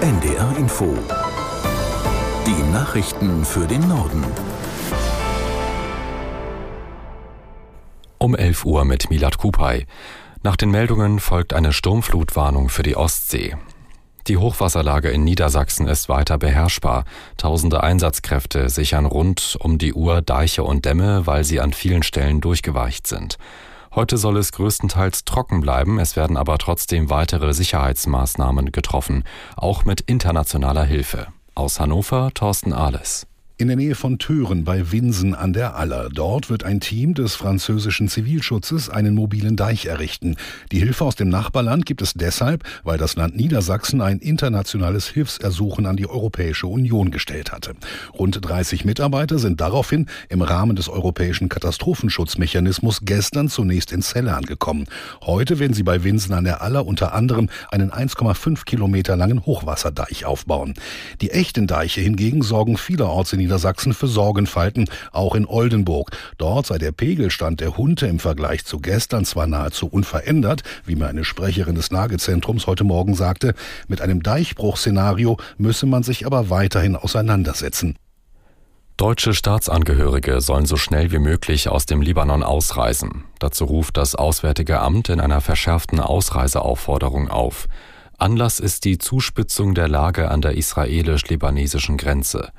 NDR Info. Die Nachrichten für den Norden. Um 11 Uhr mit Milat Kupay. Nach den Meldungen folgt eine Sturmflutwarnung für die Ostsee. Die Hochwasserlage in Niedersachsen ist weiter beherrschbar. Tausende Einsatzkräfte sichern rund um die Uhr Deiche und Dämme, weil sie an vielen Stellen durchgeweicht sind. Heute soll es größtenteils trocken bleiben, es werden aber trotzdem weitere Sicherheitsmaßnahmen getroffen, auch mit internationaler Hilfe. Aus Hannover Thorsten Ahles in der Nähe von Thüren bei Winsen an der Aller. Dort wird ein Team des französischen Zivilschutzes einen mobilen Deich errichten. Die Hilfe aus dem Nachbarland gibt es deshalb, weil das Land Niedersachsen ein internationales Hilfsersuchen an die Europäische Union gestellt hatte. Rund 30 Mitarbeiter sind daraufhin im Rahmen des europäischen Katastrophenschutzmechanismus gestern zunächst in Celle angekommen. Heute werden sie bei Winsen an der Aller unter anderem einen 1,5 Kilometer langen Hochwasserdeich aufbauen. Die echten Deiche hingegen sorgen vielerorts in Niedersachsen für Sorgenfalten, auch in Oldenburg. Dort sei der Pegelstand der Hunde im Vergleich zu gestern zwar nahezu unverändert, wie mir eine Sprecherin des Lagezentrums heute Morgen sagte, mit einem Deichbruchszenario müsse man sich aber weiterhin auseinandersetzen. Deutsche Staatsangehörige sollen so schnell wie möglich aus dem Libanon ausreisen. Dazu ruft das Auswärtige Amt in einer verschärften Ausreiseaufforderung auf. Anlass ist die Zuspitzung der Lage an der israelisch-libanesischen Grenze.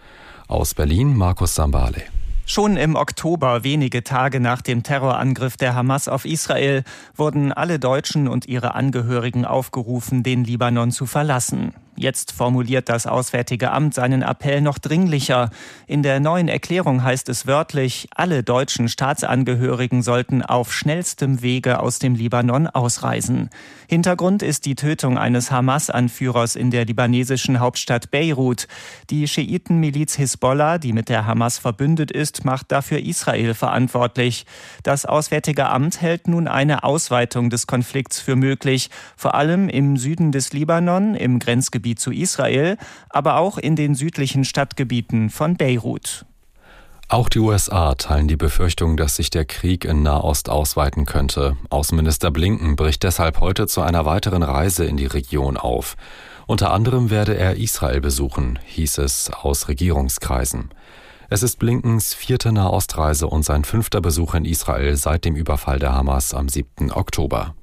Aus Berlin Markus Sambale. Schon im Oktober, wenige Tage nach dem Terrorangriff der Hamas auf Israel, wurden alle Deutschen und ihre Angehörigen aufgerufen, den Libanon zu verlassen. Jetzt formuliert das Auswärtige Amt seinen Appell noch dringlicher. In der neuen Erklärung heißt es wörtlich, alle deutschen Staatsangehörigen sollten auf schnellstem Wege aus dem Libanon ausreisen. Hintergrund ist die Tötung eines Hamas-Anführers in der libanesischen Hauptstadt Beirut. Die Schiitenmiliz Hisbollah, die mit der Hamas verbündet ist, macht dafür Israel verantwortlich. Das Auswärtige Amt hält nun eine Ausweitung des Konflikts für möglich, vor allem im Süden des Libanon, im Grenzgebiet Grenzgebiet zu Israel, aber auch in den südlichen Stadtgebieten von Beirut. Auch die USA teilen die Befürchtung, dass sich der Krieg in Nahost ausweiten könnte. Außenminister Blinken bricht deshalb heute zu einer weiteren Reise in die Region auf. Unter anderem werde er Israel besuchen, hieß es aus Regierungskreisen. Es ist Blinkens vierte Nahostreise und sein fünfter Besuch in Israel seit dem Überfall der Hamas am 7. Oktober.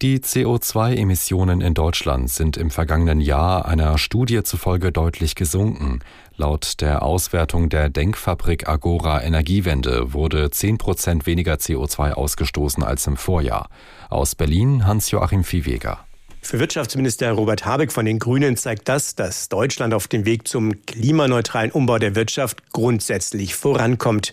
Die CO2-Emissionen in Deutschland sind im vergangenen Jahr einer Studie zufolge deutlich gesunken. Laut der Auswertung der Denkfabrik Agora Energiewende wurde 10 Prozent weniger CO2 ausgestoßen als im Vorjahr. Aus Berlin Hans-Joachim Viehweger. Für Wirtschaftsminister Robert Habeck von den Grünen zeigt das, dass Deutschland auf dem Weg zum klimaneutralen Umbau der Wirtschaft grundsätzlich vorankommt.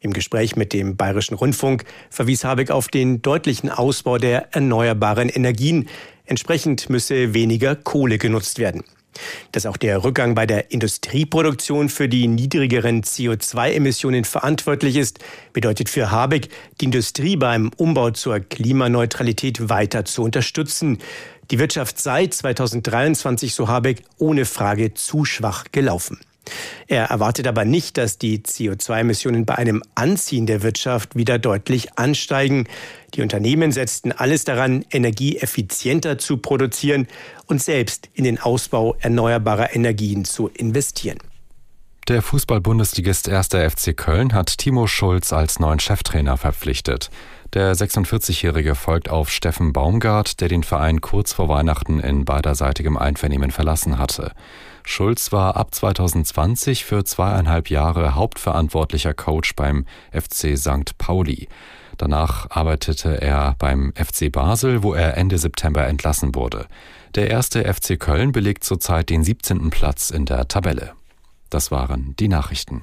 Im Gespräch mit dem Bayerischen Rundfunk verwies Habeck auf den deutlichen Ausbau der erneuerbaren Energien. Entsprechend müsse weniger Kohle genutzt werden. Dass auch der Rückgang bei der Industrieproduktion für die niedrigeren CO2-Emissionen verantwortlich ist, bedeutet für Habeck, die Industrie beim Umbau zur Klimaneutralität weiter zu unterstützen. Die Wirtschaft sei 2023, so Habeck, ohne Frage zu schwach gelaufen. Er erwartet aber nicht, dass die CO2-Emissionen bei einem Anziehen der Wirtschaft wieder deutlich ansteigen. Die Unternehmen setzten alles daran, Energie effizienter zu produzieren und selbst in den Ausbau erneuerbarer Energien zu investieren. Der Fußball-Bundesligist 1. FC Köln hat Timo Schulz als neuen Cheftrainer verpflichtet. Der 46-Jährige folgt auf Steffen Baumgart, der den Verein kurz vor Weihnachten in beiderseitigem Einvernehmen verlassen hatte. Schulz war ab 2020 für zweieinhalb Jahre hauptverantwortlicher Coach beim FC St. Pauli. Danach arbeitete er beim FC Basel, wo er Ende September entlassen wurde. Der erste FC Köln belegt zurzeit den 17. Platz in der Tabelle. Das waren die Nachrichten.